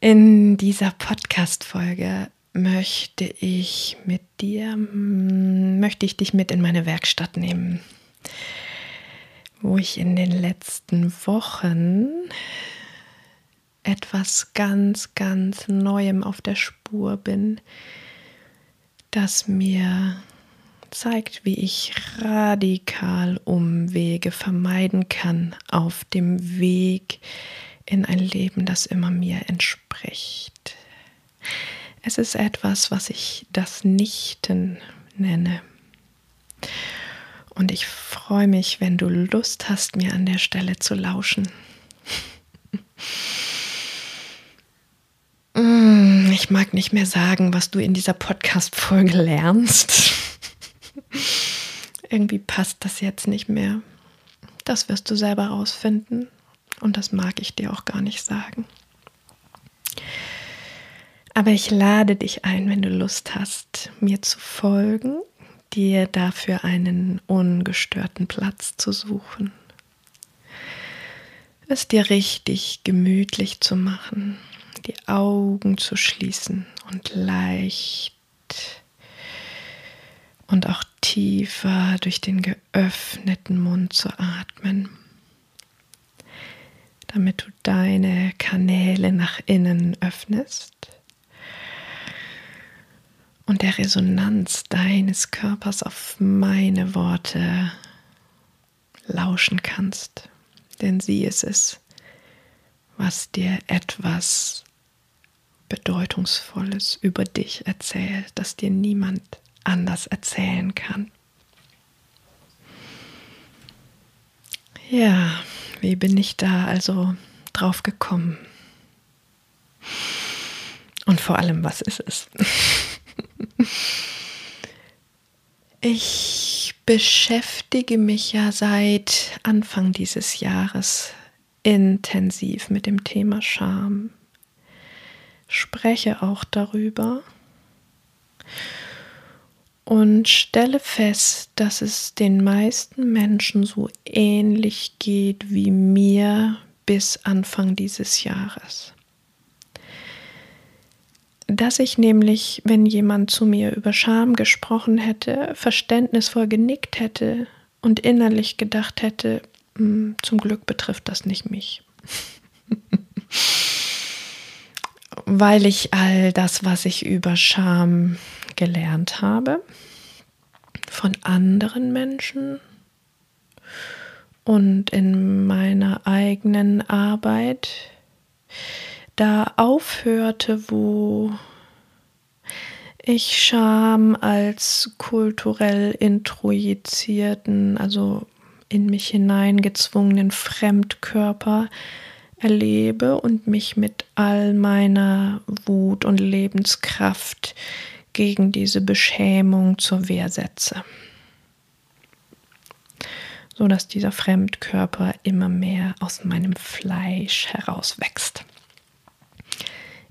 In dieser Podcast-Folge möchte ich mit dir, möchte ich dich mit in meine Werkstatt nehmen, wo ich in den letzten Wochen etwas ganz, ganz Neuem auf der Spur bin, das mir zeigt, wie ich radikal Umwege vermeiden kann auf dem Weg in ein Leben, das immer mir entspricht. Es ist etwas, was ich das Nichten nenne. Und ich freue mich, wenn du Lust hast, mir an der Stelle zu lauschen. Mm, ich mag nicht mehr sagen, was du in dieser Podcast-Folge lernst. Irgendwie passt das jetzt nicht mehr. Das wirst du selber rausfinden. Und das mag ich dir auch gar nicht sagen. Aber ich lade dich ein, wenn du Lust hast, mir zu folgen, dir dafür einen ungestörten Platz zu suchen. Es dir richtig gemütlich zu machen, die Augen zu schließen und leicht und auch tiefer durch den geöffneten Mund zu atmen damit du deine Kanäle nach innen öffnest und der Resonanz deines Körpers auf meine Worte lauschen kannst. Denn sie ist es, was dir etwas Bedeutungsvolles über dich erzählt, das dir niemand anders erzählen kann. Ja, wie bin ich da also drauf gekommen? Und vor allem, was ist es? ich beschäftige mich ja seit Anfang dieses Jahres intensiv mit dem Thema Scham, spreche auch darüber und stelle fest, dass es den meisten Menschen so ähnlich geht wie mir bis Anfang dieses Jahres. Dass ich nämlich, wenn jemand zu mir über Scham gesprochen hätte, verständnisvoll genickt hätte und innerlich gedacht hätte, hm, zum Glück betrifft das nicht mich. Weil ich all das, was ich über Scham gelernt habe von anderen Menschen und in meiner eigenen Arbeit da aufhörte, wo ich Scham als kulturell introjizierten, also in mich hineingezwungenen Fremdkörper erlebe und mich mit all meiner Wut und Lebenskraft gegen diese Beschämung zur Wehr setze, so dass dieser Fremdkörper immer mehr aus meinem Fleisch herauswächst.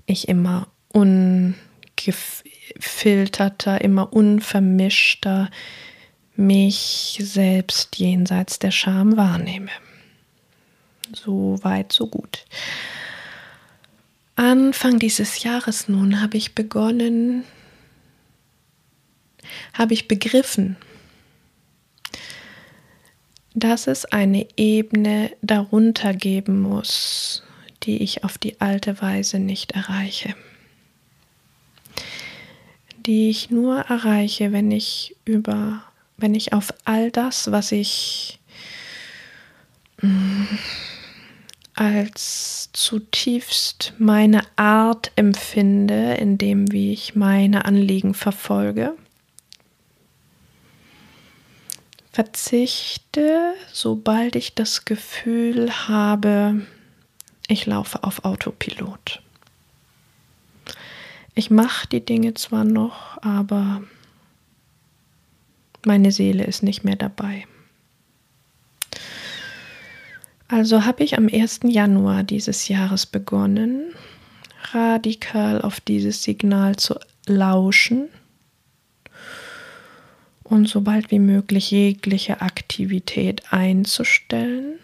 Ich immer ungefilterter, immer unvermischter mich selbst jenseits der Scham wahrnehme. So weit, so gut. Anfang dieses Jahres nun habe ich begonnen, habe ich begriffen, dass es eine Ebene darunter geben muss, die ich auf die alte Weise nicht erreiche. Die ich nur erreiche, wenn ich über, wenn ich auf all das, was ich mm, als zutiefst meine Art empfinde, in dem wie ich meine Anliegen verfolge, verzichte, sobald ich das Gefühl habe, ich laufe auf Autopilot. Ich mache die Dinge zwar noch, aber meine Seele ist nicht mehr dabei. Also habe ich am 1. Januar dieses Jahres begonnen, radikal auf dieses Signal zu lauschen und sobald wie möglich jegliche Aktivität einzustellen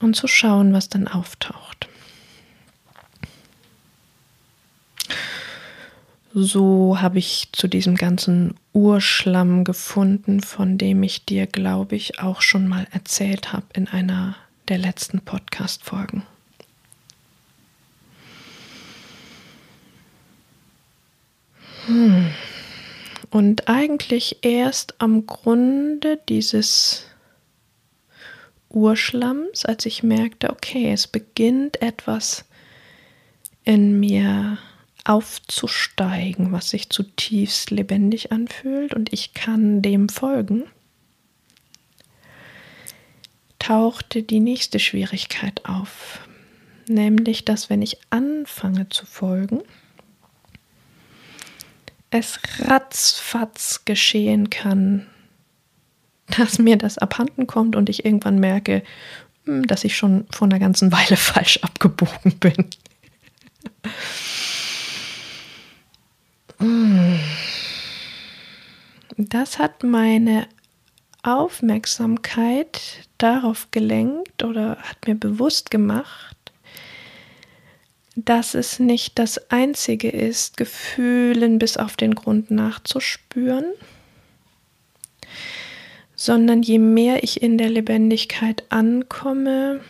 und zu schauen, was dann auftaucht. So habe ich zu diesem ganzen Urschlamm gefunden, von dem ich dir, glaube ich, auch schon mal erzählt habe in einer der letzten Podcast-Folgen. Und eigentlich erst am Grunde dieses Urschlamms, als ich merkte, okay, es beginnt etwas in mir aufzusteigen, was sich zutiefst lebendig anfühlt und ich kann dem folgen, tauchte die nächste Schwierigkeit auf, nämlich dass wenn ich anfange zu folgen, es ratzfatz geschehen kann, dass mir das abhanden kommt und ich irgendwann merke, hm, dass ich schon vor einer ganzen Weile falsch abgebogen bin. Das hat meine Aufmerksamkeit darauf gelenkt oder hat mir bewusst gemacht, dass es nicht das Einzige ist, Gefühlen bis auf den Grund nachzuspüren, sondern je mehr ich in der Lebendigkeit ankomme,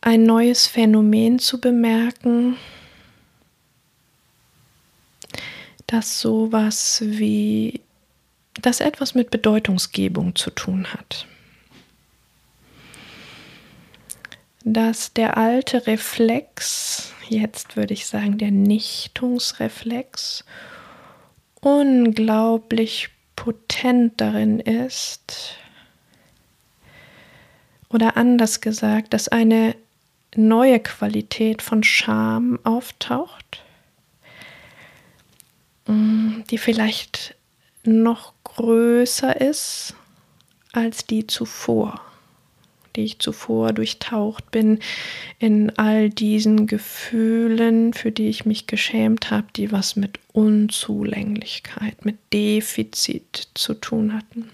ein neues Phänomen zu bemerken, dass sowas wie, das etwas mit Bedeutungsgebung zu tun hat. Dass der alte Reflex, jetzt würde ich sagen der Nichtungsreflex, unglaublich potent darin ist, oder anders gesagt, dass eine neue Qualität von Scham auftaucht, Mm, die vielleicht noch größer ist als die zuvor, die ich zuvor durchtaucht bin in all diesen Gefühlen, für die ich mich geschämt habe, die was mit Unzulänglichkeit, mit Defizit zu tun hatten,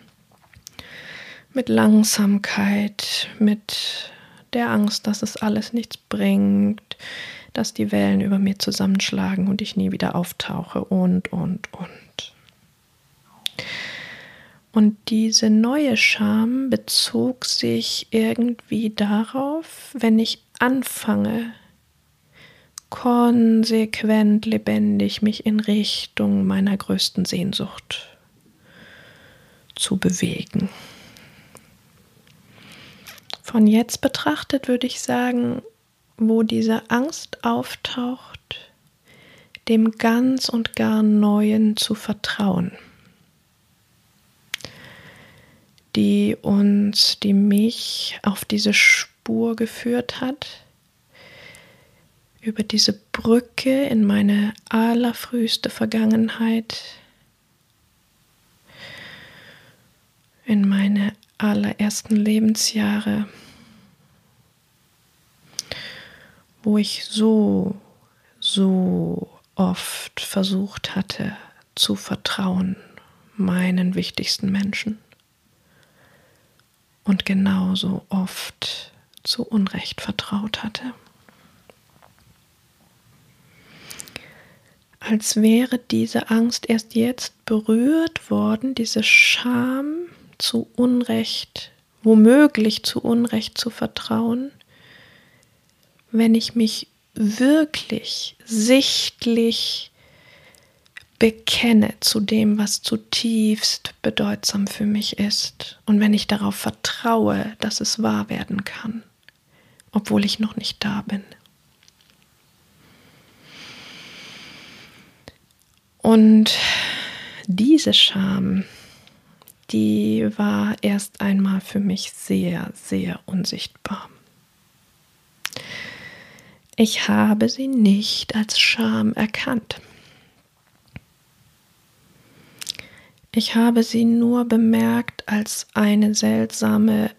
mit Langsamkeit, mit der Angst, dass es alles nichts bringt, dass die Wellen über mir zusammenschlagen und ich nie wieder auftauche und, und, und. Und diese neue Scham bezog sich irgendwie darauf, wenn ich anfange, konsequent lebendig mich in Richtung meiner größten Sehnsucht zu bewegen. Von jetzt betrachtet würde ich sagen, wo diese Angst auftaucht, dem ganz und gar Neuen zu vertrauen, die uns, die mich auf diese Spur geführt hat, über diese Brücke in meine allerfrühste Vergangenheit, in meine allerersten Lebensjahre wo ich so, so oft versucht hatte zu vertrauen meinen wichtigsten Menschen und genauso oft zu Unrecht vertraut hatte. Als wäre diese Angst erst jetzt berührt worden, diese Scham zu Unrecht, womöglich zu Unrecht zu vertrauen, wenn ich mich wirklich sichtlich bekenne zu dem, was zutiefst bedeutsam für mich ist und wenn ich darauf vertraue, dass es wahr werden kann, obwohl ich noch nicht da bin. Und diese Scham, die war erst einmal für mich sehr, sehr unsichtbar. Ich habe sie nicht als Scham erkannt. Ich habe sie nur bemerkt als eine seltsame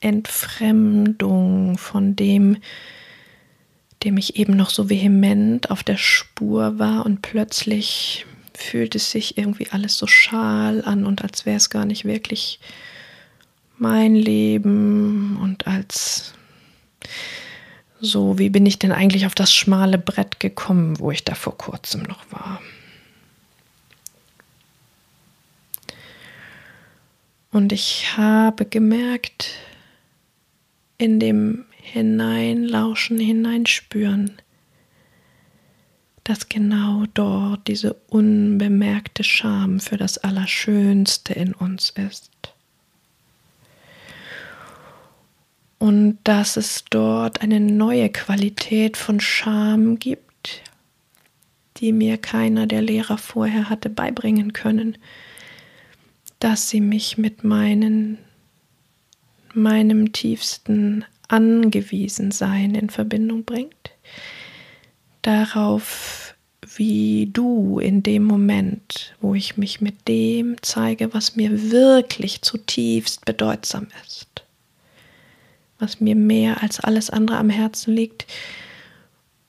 Entfremdung von dem, dem ich eben noch so vehement auf der Spur war und plötzlich fühlt es sich irgendwie alles so schal an und als wäre es gar nicht wirklich mein Leben und als so, wie bin ich denn eigentlich auf das schmale Brett gekommen, wo ich da vor kurzem noch war. Und ich habe gemerkt, in dem Hineinlauschen, Hineinspüren, dass genau dort diese unbemerkte Scham für das Allerschönste in uns ist. Und dass es dort eine neue Qualität von Scham gibt, die mir keiner der Lehrer vorher hatte beibringen können, dass sie mich mit meinen, meinem tiefsten Angewiesensein in Verbindung bringt, darauf, wie du in dem Moment, wo ich mich mit dem zeige, was mir wirklich zutiefst bedeutsam ist, was mir mehr als alles andere am Herzen liegt,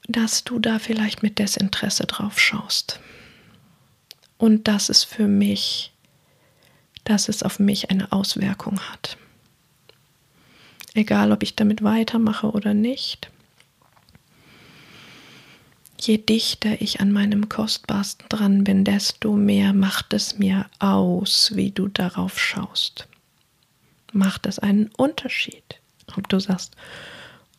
dass du da vielleicht mit Desinteresse drauf schaust. Und dass es für mich dass es auf mich eine Auswirkung hat. Egal, ob ich damit weitermache oder nicht. Je dichter ich an meinem Kostbarsten dran bin, desto mehr macht es mir aus, wie du darauf schaust. Macht es einen Unterschied, ob du sagst,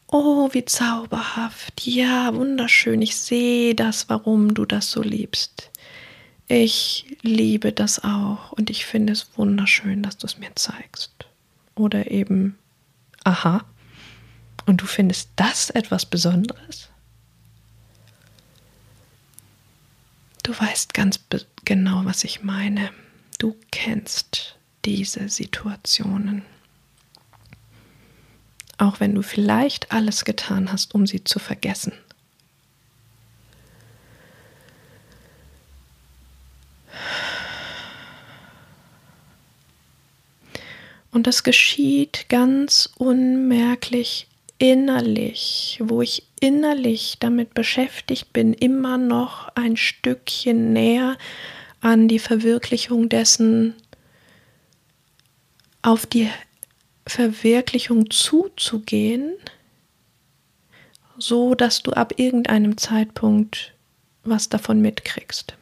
oh, wie zauberhaft, ja, wunderschön, ich sehe das, warum du das so liebst. Ich liebe das auch und ich finde es wunderschön, dass du es mir zeigst. Oder eben, aha, und du findest das etwas Besonderes? Du weißt ganz genau, was ich meine. Du kennst diese Situationen. Auch wenn du vielleicht alles getan hast, um sie zu vergessen. Und das geschieht ganz unmerklich innerlich, wo ich innerlich damit beschäftigt bin, immer noch ein Stückchen näher an die Verwirklichung dessen, auf die Verwirklichung zuzugehen, so dass du ab irgendeinem Zeitpunkt was davon mitkriegst.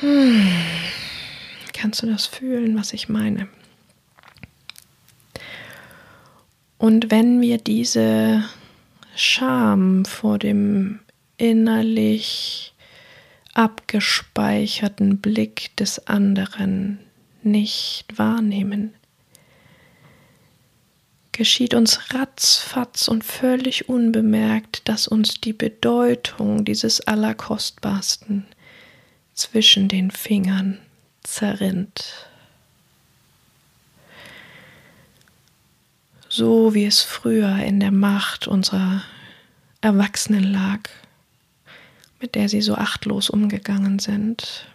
Hm. Kannst du das fühlen, was ich meine? Und wenn wir diese Scham vor dem innerlich abgespeicherten Blick des anderen nicht wahrnehmen, geschieht uns ratzfatz und völlig unbemerkt, dass uns die Bedeutung dieses Allerkostbarsten zwischen den Fingern zerrinnt. So wie es früher in der Macht unserer Erwachsenen lag, mit der sie so achtlos umgegangen sind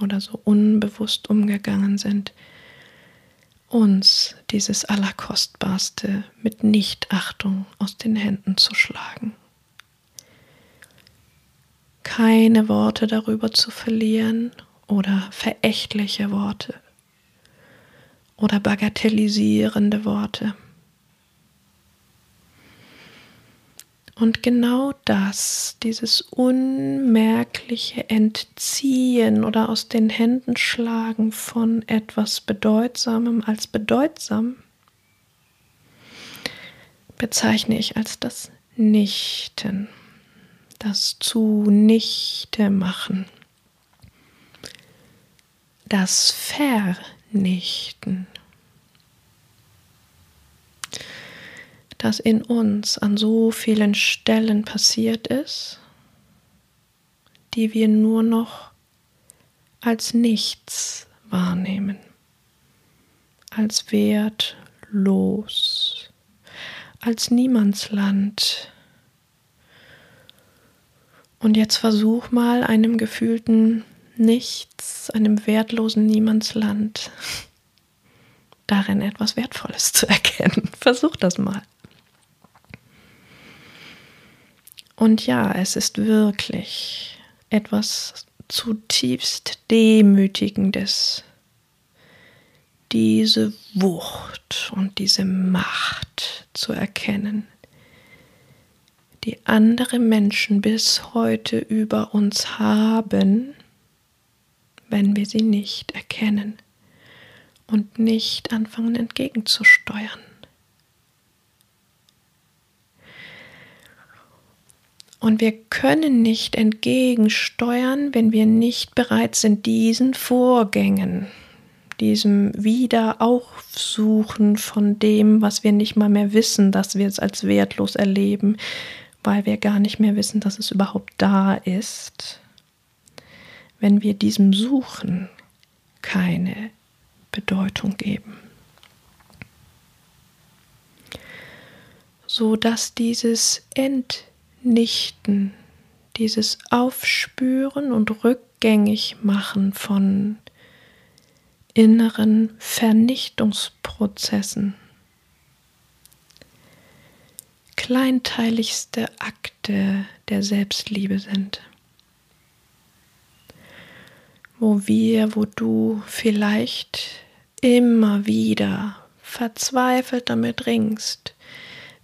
oder so unbewusst umgegangen sind, uns dieses Allerkostbarste mit Nichtachtung aus den Händen zu schlagen. Keine Worte darüber zu verlieren oder verächtliche Worte oder bagatellisierende Worte. Und genau das, dieses unmerkliche Entziehen oder aus den Händen schlagen von etwas Bedeutsamem als bedeutsam, bezeichne ich als das Nichten, das Zunichte machen das Vernichten, das in uns an so vielen Stellen passiert ist, die wir nur noch als nichts wahrnehmen, als wertlos, als Niemandsland. Und jetzt versuch mal einem gefühlten Nichts, einem wertlosen Niemandsland, darin etwas Wertvolles zu erkennen. Versuch das mal. Und ja, es ist wirklich etwas zutiefst Demütigendes, diese Wucht und diese Macht zu erkennen, die andere Menschen bis heute über uns haben, wenn wir sie nicht erkennen und nicht anfangen entgegenzusteuern. Und wir können nicht entgegensteuern, wenn wir nicht bereit sind, diesen Vorgängen, diesem Wiederaufsuchen von dem, was wir nicht mal mehr wissen, dass wir es als wertlos erleben, weil wir gar nicht mehr wissen, dass es überhaupt da ist, wenn wir diesem Suchen keine Bedeutung geben. So dass dieses Entnichten, dieses Aufspüren und rückgängig machen von inneren Vernichtungsprozessen kleinteiligste Akte der Selbstliebe sind wo wir, wo du vielleicht immer wieder verzweifelt damit ringst,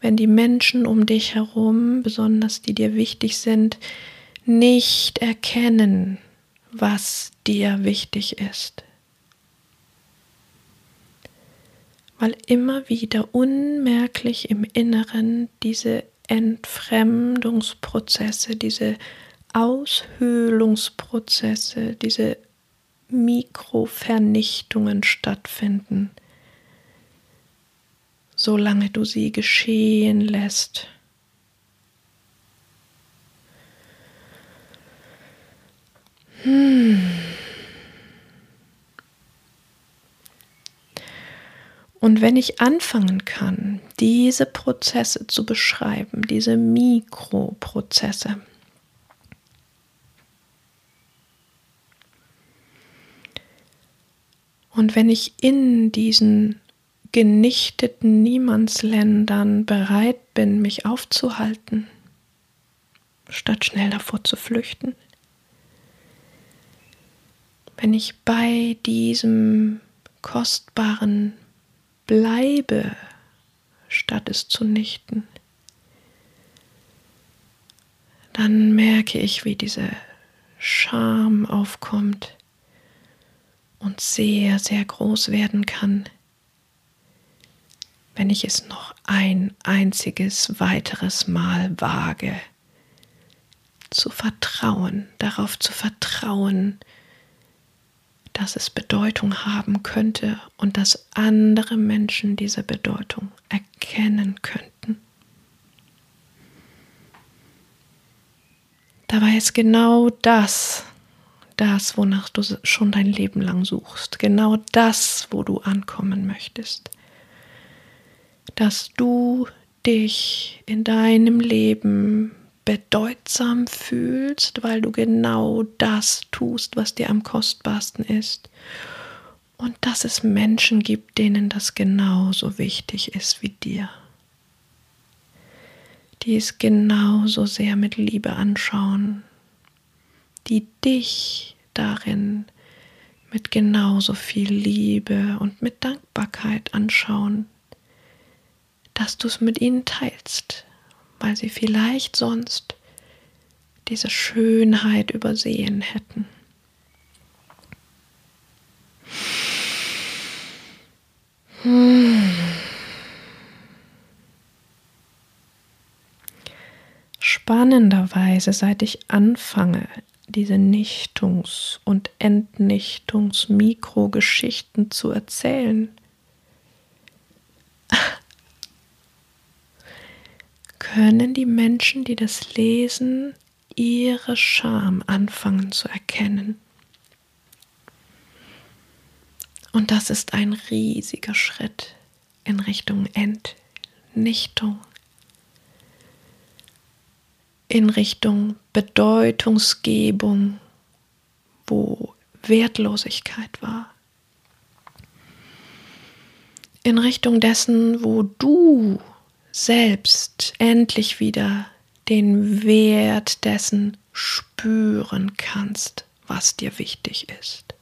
wenn die Menschen um dich herum, besonders die dir wichtig sind, nicht erkennen, was dir wichtig ist. Weil immer wieder unmerklich im Inneren diese Entfremdungsprozesse, diese Aushöhlungsprozesse, diese Mikrovernichtungen stattfinden, solange du sie geschehen lässt. Hm. Und wenn ich anfangen kann, diese Prozesse zu beschreiben, diese Mikroprozesse, Und wenn ich in diesen genichteten Niemandsländern bereit bin, mich aufzuhalten, statt schnell davor zu flüchten, wenn ich bei diesem Kostbaren bleibe, statt es zu nichten, dann merke ich, wie diese Scham aufkommt, und sehr, sehr groß werden kann, wenn ich es noch ein einziges weiteres Mal wage, zu vertrauen, darauf zu vertrauen, dass es Bedeutung haben könnte und dass andere Menschen diese Bedeutung erkennen könnten. Dabei ist genau das, das, wonach du schon dein Leben lang suchst, genau das, wo du ankommen möchtest, dass du dich in deinem Leben bedeutsam fühlst, weil du genau das tust, was dir am kostbarsten ist. Und dass es Menschen gibt, denen das genauso wichtig ist wie dir. Die es genauso sehr mit Liebe anschauen, die dich darin mit genauso viel Liebe und mit Dankbarkeit anschauen, dass du es mit ihnen teilst, weil sie vielleicht sonst diese Schönheit übersehen hätten. Spannenderweise, seit ich anfange, diese Nichtungs- und Entnichtungs-Mikrogeschichten zu erzählen, können die Menschen, die das lesen, ihre Scham anfangen zu erkennen. Und das ist ein riesiger Schritt in Richtung Entnichtung, in Richtung Bedeutungsgebung, wo Wertlosigkeit war, in Richtung dessen, wo du selbst endlich wieder den Wert dessen spüren kannst, was dir wichtig ist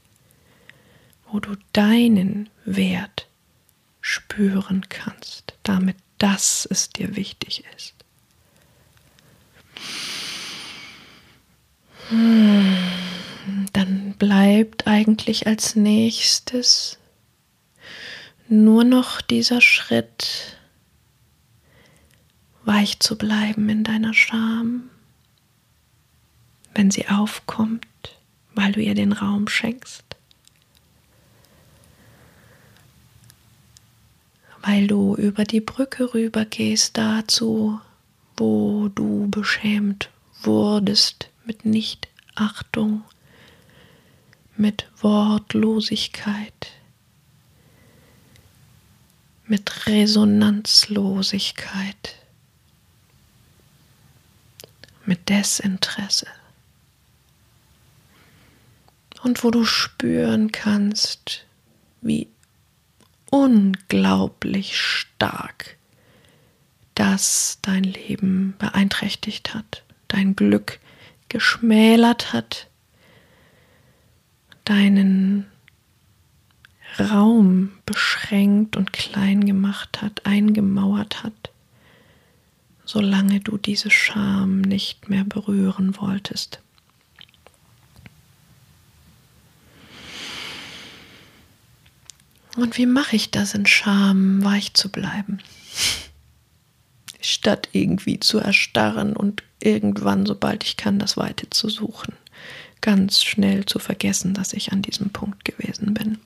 wo du deinen Wert spüren kannst, damit das es dir wichtig ist. Dann bleibt eigentlich als nächstes nur noch dieser Schritt, weich zu bleiben in deiner Scham, wenn sie aufkommt, weil du ihr den Raum schenkst. weil du über die Brücke rübergehst dazu, wo du beschämt wurdest mit Nichtachtung, mit Wortlosigkeit, mit Resonanzlosigkeit, mit Desinteresse. Und wo du spüren kannst, wie unglaublich stark, das dein Leben beeinträchtigt hat, dein Glück geschmälert hat, deinen Raum beschränkt und klein gemacht hat, eingemauert hat, solange du diese Scham nicht mehr berühren wolltest. Und wie mache ich das in Scham, weich zu bleiben? Statt irgendwie zu erstarren und irgendwann, sobald ich kann, das Weite zu suchen. Ganz schnell zu vergessen, dass ich an diesem Punkt gewesen bin.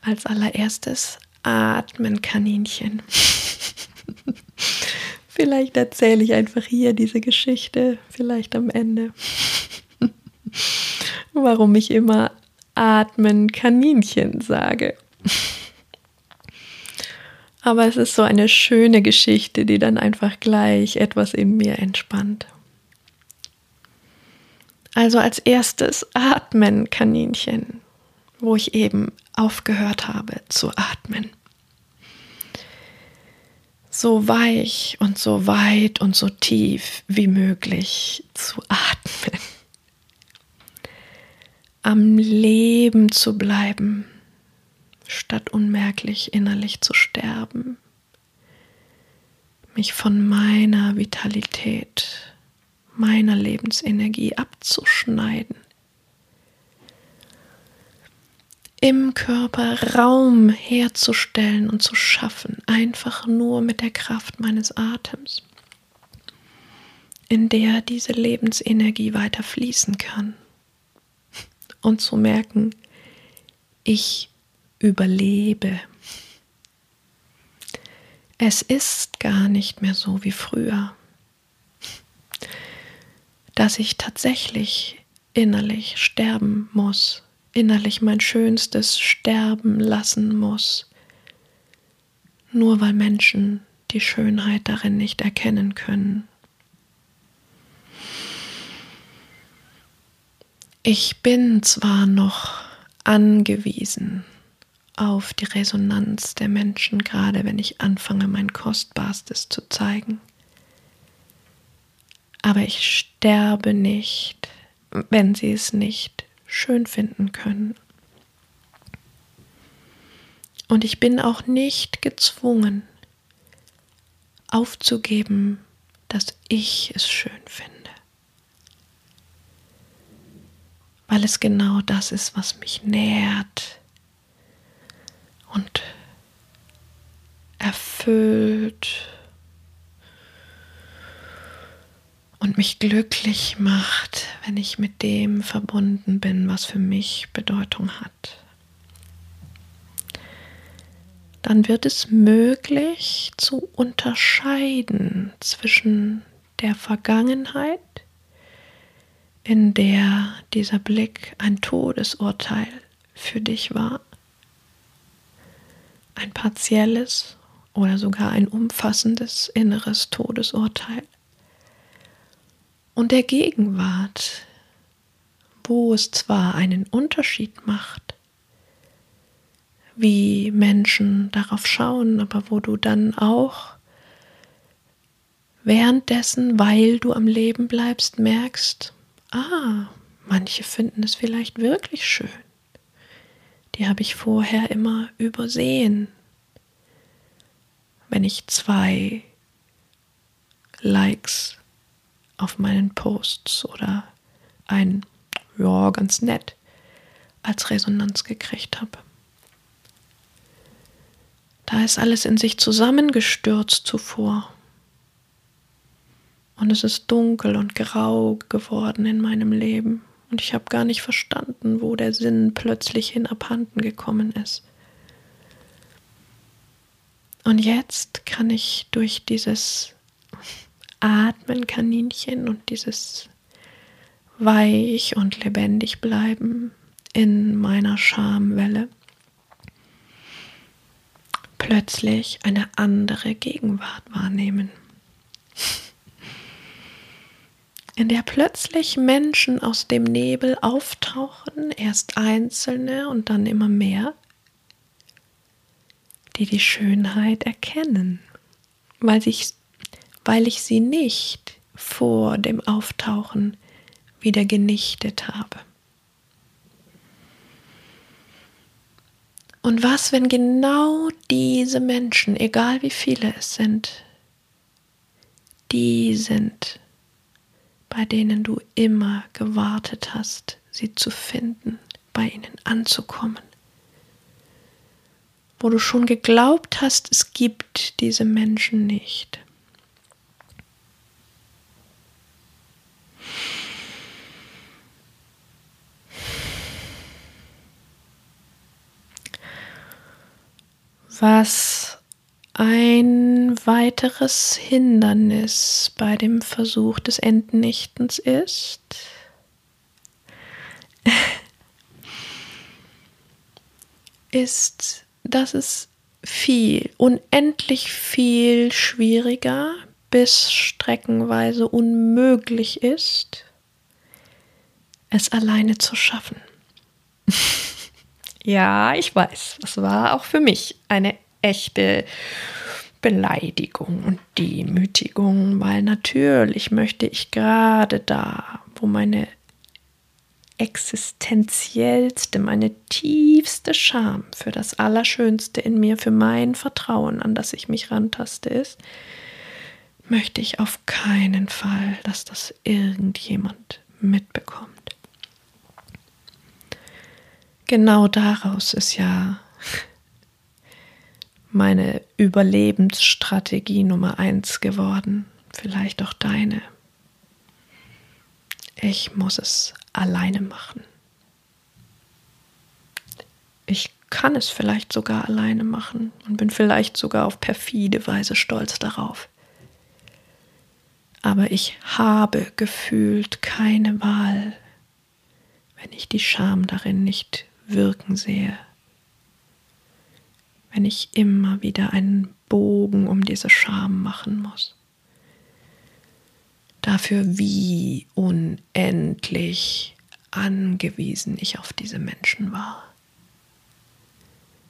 Als allererstes atmen, Kaninchen. vielleicht erzähle ich einfach hier diese Geschichte, vielleicht am Ende warum ich immer atmen Kaninchen sage. Aber es ist so eine schöne Geschichte, die dann einfach gleich etwas in mir entspannt. Also als erstes atmen Kaninchen, wo ich eben aufgehört habe zu atmen. So weich und so weit und so tief wie möglich zu atmen am Leben zu bleiben, statt unmerklich innerlich zu sterben, mich von meiner Vitalität, meiner Lebensenergie abzuschneiden, im Körper Raum herzustellen und zu schaffen, einfach nur mit der Kraft meines Atems, in der diese Lebensenergie weiter fließen kann. Und zu merken, ich überlebe. Es ist gar nicht mehr so wie früher, dass ich tatsächlich innerlich sterben muss, innerlich mein Schönstes sterben lassen muss, nur weil Menschen die Schönheit darin nicht erkennen können Ich bin zwar noch angewiesen auf die Resonanz der Menschen, gerade wenn ich anfange, mein Kostbarstes zu zeigen. Aber ich sterbe nicht, wenn sie es nicht schön finden können. Und ich bin auch nicht gezwungen aufzugeben, dass ich es schön finde. weil es genau das ist, was mich nährt und erfüllt und mich glücklich macht, wenn ich mit dem verbunden bin, was für mich Bedeutung hat. Dann wird es möglich zu unterscheiden zwischen der Vergangenheit in der dieser Blick ein Todesurteil für dich war, ein partielles oder sogar ein umfassendes inneres Todesurteil. Und der Gegenwart, wo es zwar einen Unterschied macht, wie Menschen darauf schauen, aber wo du dann auch währenddessen, weil du am Leben bleibst, merkst, ah, manche finden es vielleicht wirklich schön. Die habe ich vorher immer übersehen. Wenn ich zwei Likes auf meinen Posts oder ein, ja, ganz nett als Resonanz gekriegt habe. Da ist alles in sich zusammengestürzt zuvor. Und es ist dunkel und grau geworden in meinem Leben. Und ich habe gar nicht verstanden, wo der Sinn plötzlich hin abhanden gekommen ist. Und jetzt kann ich durch dieses Atmen Kaninchen und dieses weich und lebendig bleiben in meiner Schamwelle plötzlich eine andere Gegenwart wahrnehmen in der plötzlich Menschen aus dem Nebel auftauchen, erst einzelne und dann immer mehr, die die Schönheit erkennen, weil ich, weil ich sie nicht vor dem Auftauchen wieder genichtet habe. Und was, wenn genau diese Menschen, egal wie viele es sind, die sind, bei denen du immer gewartet hast, sie zu finden, bei ihnen anzukommen. Wo du schon geglaubt hast, es gibt diese Menschen nicht. Was ein weiteres Hindernis bei dem Versuch des Entnichtens ist, ist, dass es viel, unendlich viel schwieriger bis streckenweise unmöglich ist, es alleine zu schaffen. ja, ich weiß, das war auch für mich eine echte Beleidigung und Demütigung, weil natürlich möchte ich gerade da, wo meine existenziellste, meine tiefste Scham für das Allerschönste in mir, für mein Vertrauen, an das ich mich rantaste, ist, möchte ich auf keinen Fall, dass das irgendjemand mitbekommt. Genau daraus ist ja meine Überlebensstrategie Nummer eins geworden, vielleicht auch deine. Ich muss es alleine machen. Ich kann es vielleicht sogar alleine machen und bin vielleicht sogar auf perfide Weise stolz darauf. Aber ich habe gefühlt keine Wahl, wenn ich die Scham darin nicht wirken sehe wenn ich immer wieder einen Bogen um diese Scham machen muss. Dafür, wie unendlich angewiesen ich auf diese Menschen war,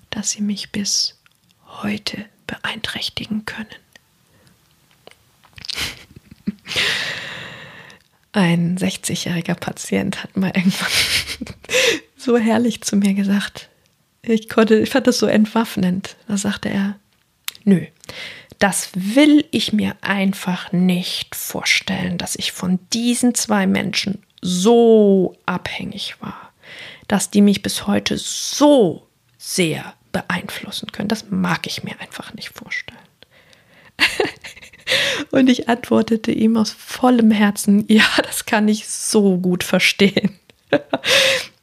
dass sie mich bis heute beeinträchtigen können. Ein 60-jähriger Patient hat mal irgendwann so herrlich zu mir gesagt, ich konnte, ich fand das so entwaffnend. Da sagte er, nö, das will ich mir einfach nicht vorstellen, dass ich von diesen zwei Menschen so abhängig war, dass die mich bis heute so sehr beeinflussen können. Das mag ich mir einfach nicht vorstellen. Und ich antwortete ihm aus vollem Herzen, ja, das kann ich so gut verstehen.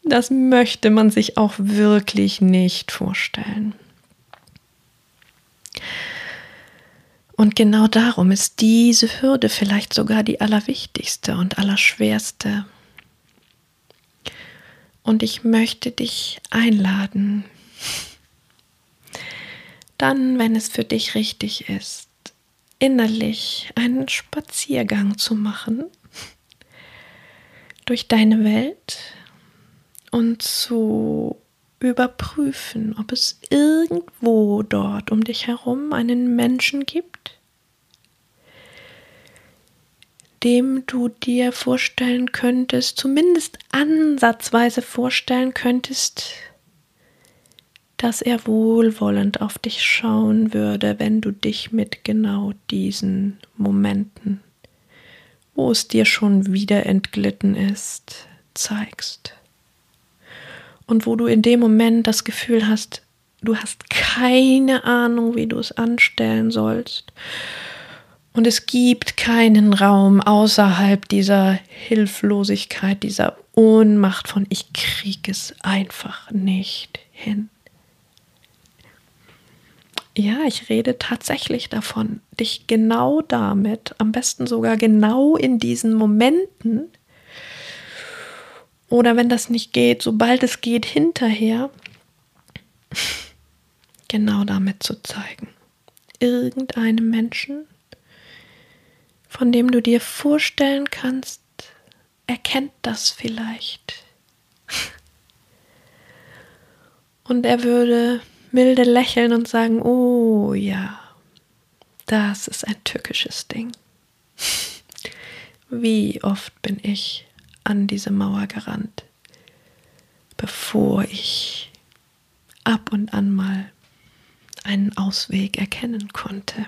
Das möchte man sich auch wirklich nicht vorstellen. Und genau darum ist diese Hürde vielleicht sogar die allerwichtigste und allerschwerste, Und ich möchte dich einladen, dann, wenn es für dich richtig ist, innerlich einen Spaziergang zu machen durch deine Welt und zu überprüfen, ob es irgendwo dort um dich herum einen Menschen gibt, dem du dir vorstellen könntest, zumindest ansatzweise vorstellen könntest, dass er wohlwollend auf dich schauen würde, wenn du dich mit genau diesen Momenten, wo es dir schon wieder entglitten ist, zeigst. Und wo du in dem Moment das Gefühl hast, du hast keine Ahnung, wie du es anstellen sollst. Und es gibt keinen Raum außerhalb dieser Hilflosigkeit, dieser Ohnmacht von ich krieg es einfach nicht hin. Ja, ich rede tatsächlich davon, dich genau damit, am besten sogar genau in diesen Momenten, oder wenn das nicht geht, sobald es geht, hinterher, genau damit zu zeigen. Irgendeinem Menschen, von dem du dir vorstellen kannst, erkennt das vielleicht. Und er würde milde lächeln und sagen, oh ja, das ist ein tückisches Ding. Wie oft bin ich an diese Mauer gerannt, bevor ich ab und an mal einen Ausweg erkennen konnte.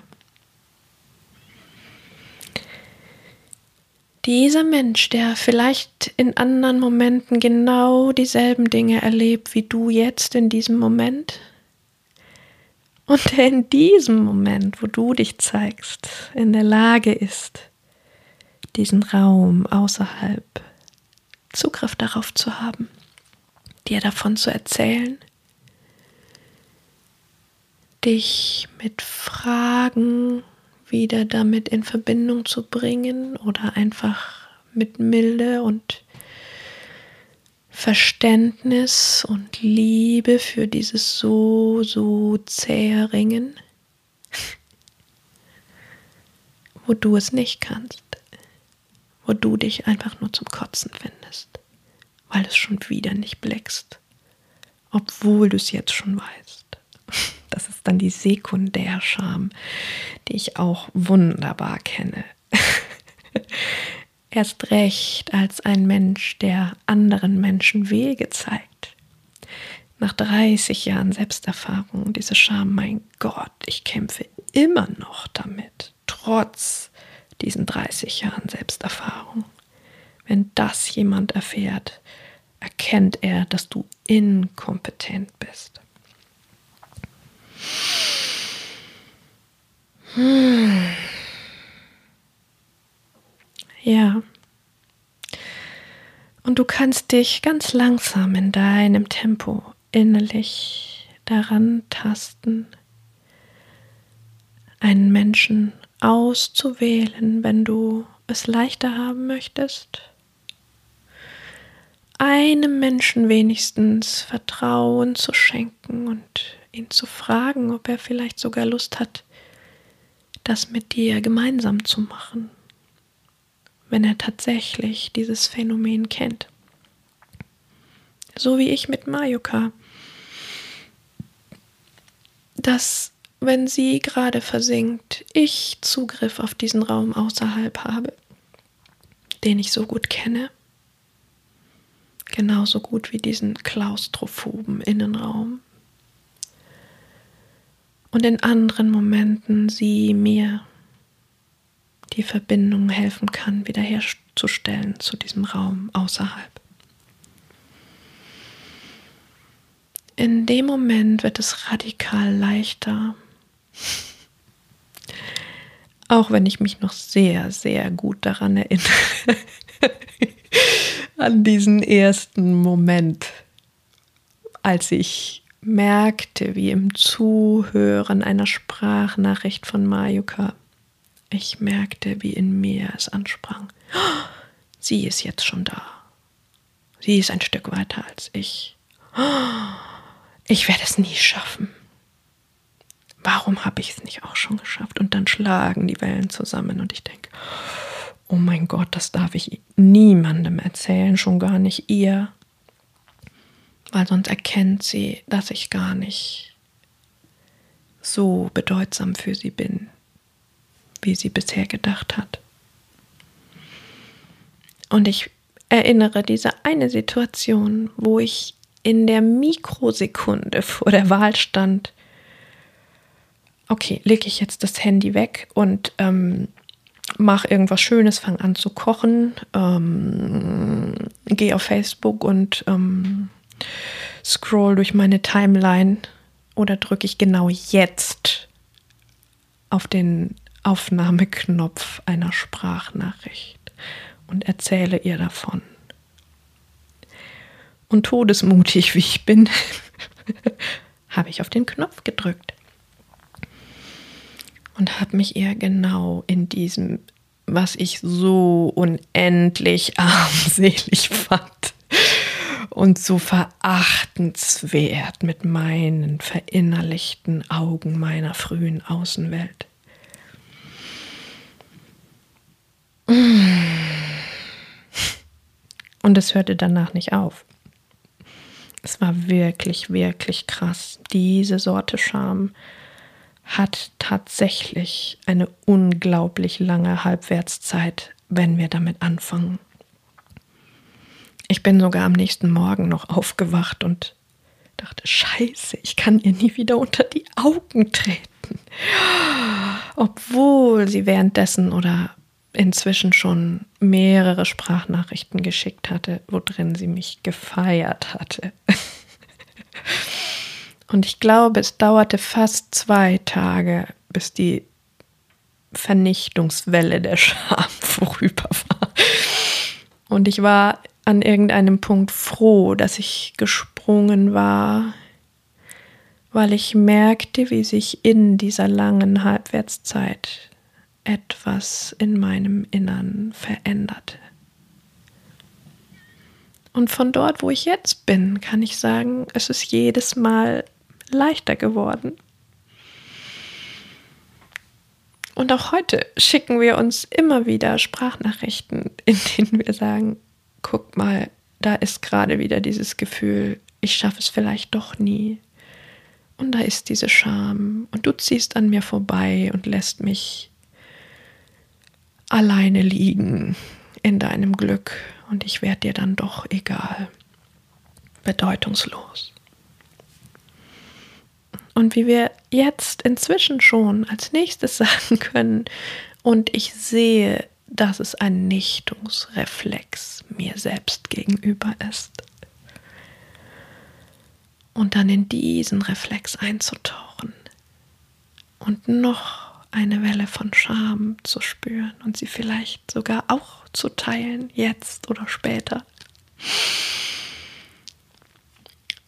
Dieser Mensch, der vielleicht in anderen Momenten genau dieselben Dinge erlebt wie du jetzt in diesem Moment, und der in diesem Moment, wo du dich zeigst, in der Lage ist, diesen Raum außerhalb Zugriff darauf zu haben, dir davon zu erzählen, dich mit Fragen wieder damit in Verbindung zu bringen oder einfach mit Milde und Verständnis und Liebe für dieses so, so zähe Ringen, wo du es nicht kannst, wo du dich einfach nur zum Kotzen findest, weil es schon wieder nicht blickst, obwohl du es jetzt schon weißt. Das ist dann die Sekundärscham, die ich auch wunderbar kenne. Erst recht als ein Mensch, der anderen Menschen Wege zeigt. Nach 30 Jahren Selbsterfahrung, diese Scham, mein Gott, ich kämpfe immer noch damit, trotz diesen 30 Jahren Selbsterfahrung. Wenn das jemand erfährt, erkennt er, dass du inkompetent bist. Hm. Ja. Und du kannst dich ganz langsam in deinem Tempo innerlich daran tasten, einen Menschen auszuwählen, wenn du es leichter haben möchtest. Einem Menschen wenigstens Vertrauen zu schenken und ihn zu fragen, ob er vielleicht sogar Lust hat, das mit dir gemeinsam zu machen wenn er tatsächlich dieses Phänomen kennt. So wie ich mit Mayuka. Dass, wenn sie gerade versinkt, ich Zugriff auf diesen Raum außerhalb habe, den ich so gut kenne, genauso gut wie diesen klaustrophoben Innenraum. Und in anderen Momenten sie mir die Verbindung helfen kann, wiederherzustellen zu diesem Raum außerhalb. In dem Moment wird es radikal leichter, auch wenn ich mich noch sehr, sehr gut daran erinnere, an diesen ersten Moment, als ich merkte, wie im Zuhören einer Sprachnachricht von Mayuka ich merkte, wie in mir es ansprang. Sie ist jetzt schon da. Sie ist ein Stück weiter als ich. Ich werde es nie schaffen. Warum habe ich es nicht auch schon geschafft? Und dann schlagen die Wellen zusammen und ich denke, oh mein Gott, das darf ich niemandem erzählen, schon gar nicht ihr. Weil sonst erkennt sie, dass ich gar nicht so bedeutsam für sie bin, wie sie bisher gedacht hat. Und ich erinnere diese eine Situation, wo ich in der Mikrosekunde vor der Wahl stand, okay, lege ich jetzt das Handy weg und ähm, mache irgendwas Schönes, fange an zu kochen, ähm, gehe auf Facebook und ähm, scroll durch meine Timeline oder drücke ich genau jetzt auf den Aufnahmeknopf einer Sprachnachricht und erzähle ihr davon. Und todesmutig wie ich bin, habe ich auf den Knopf gedrückt und habe mich ihr genau in diesem, was ich so unendlich armselig fand und so verachtenswert mit meinen verinnerlichten Augen meiner frühen Außenwelt. Und es hörte danach nicht auf. Es war wirklich, wirklich krass. Diese Sorte Scham hat tatsächlich eine unglaublich lange Halbwertszeit, wenn wir damit anfangen. Ich bin sogar am nächsten Morgen noch aufgewacht und dachte, scheiße, ich kann ihr nie wieder unter die Augen treten. Obwohl sie währenddessen oder inzwischen schon mehrere Sprachnachrichten geschickt hatte, worin sie mich gefeiert hatte. Und ich glaube, es dauerte fast zwei Tage, bis die Vernichtungswelle der Scham vorüber war. Und ich war an irgendeinem Punkt froh, dass ich gesprungen war, weil ich merkte, wie sich in dieser langen Halbwertszeit etwas in meinem Innern veränderte. Und von dort, wo ich jetzt bin, kann ich sagen, es ist jedes Mal leichter geworden. Und auch heute schicken wir uns immer wieder Sprachnachrichten, in denen wir sagen, guck mal, da ist gerade wieder dieses Gefühl, ich schaffe es vielleicht doch nie. Und da ist diese Scham. Und du ziehst an mir vorbei und lässt mich alleine liegen in deinem Glück. Und ich werde dir dann doch egal. Bedeutungslos. Und wie wir jetzt inzwischen schon als nächstes sagen können, und ich sehe, dass es ein Nichtungsreflex mir selbst gegenüber ist. Und dann in diesen Reflex einzutauchen und noch eine Welle von Scham zu spüren und sie vielleicht sogar auch zu teilen, jetzt oder später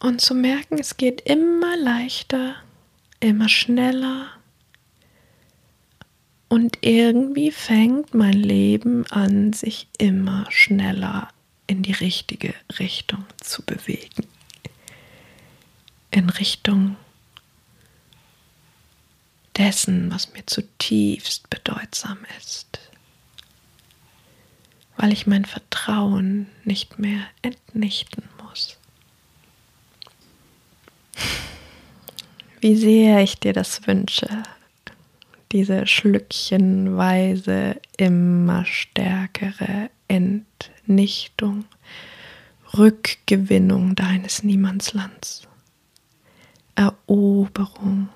und zu merken, es geht immer leichter, immer schneller und irgendwie fängt mein Leben an, sich immer schneller in die richtige Richtung zu bewegen. In Richtung dessen, was mir zutiefst bedeutsam ist. Weil ich mein Vertrauen nicht mehr entnichten muss. Wie sehr ich dir das wünsche, diese schlückchenweise immer stärkere Entnichtung, Rückgewinnung deines Niemandslands, Eroberung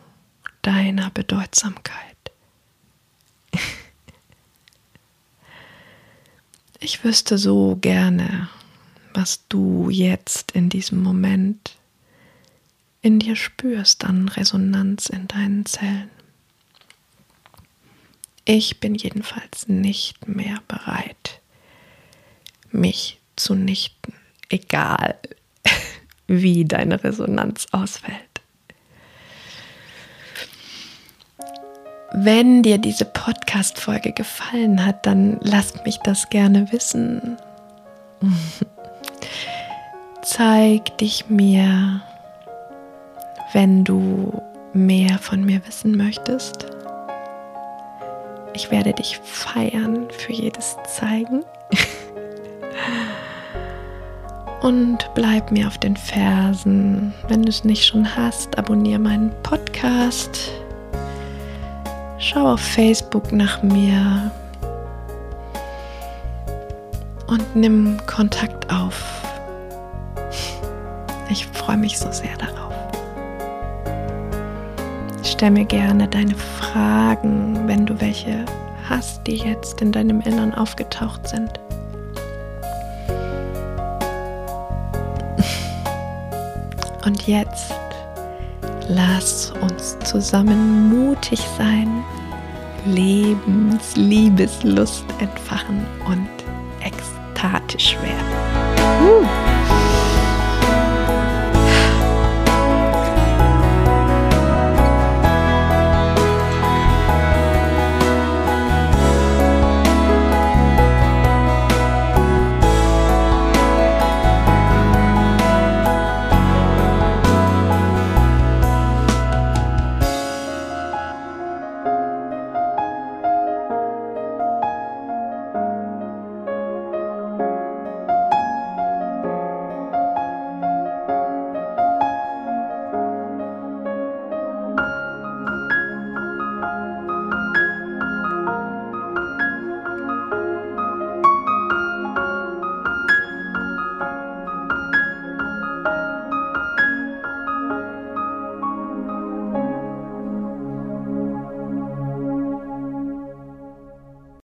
deiner Bedeutsamkeit. Ich wüsste so gerne, was du jetzt in diesem Moment in dir spürst an Resonanz in deinen Zellen. Ich bin jedenfalls nicht mehr bereit, mich zu nichten, egal wie deine Resonanz ausfällt. Wenn dir diese Podcast-Folge gefallen hat, dann lasst mich das gerne wissen. Zeig dich mir, wenn du mehr von mir wissen möchtest. Ich werde dich feiern für jedes Zeigen. Und bleib mir auf den Fersen. Wenn du es nicht schon hast, abonniere meinen Podcast. Schau auf Facebook nach mir und nimm Kontakt auf. Ich freue mich so sehr darauf. Stell mir gerne deine Fragen, wenn du welche hast, die jetzt in deinem Innern aufgetaucht sind. Und jetzt lass uns zusammen mutig sein, Lebens, Liebeslust entfachen und ekstatisch werden.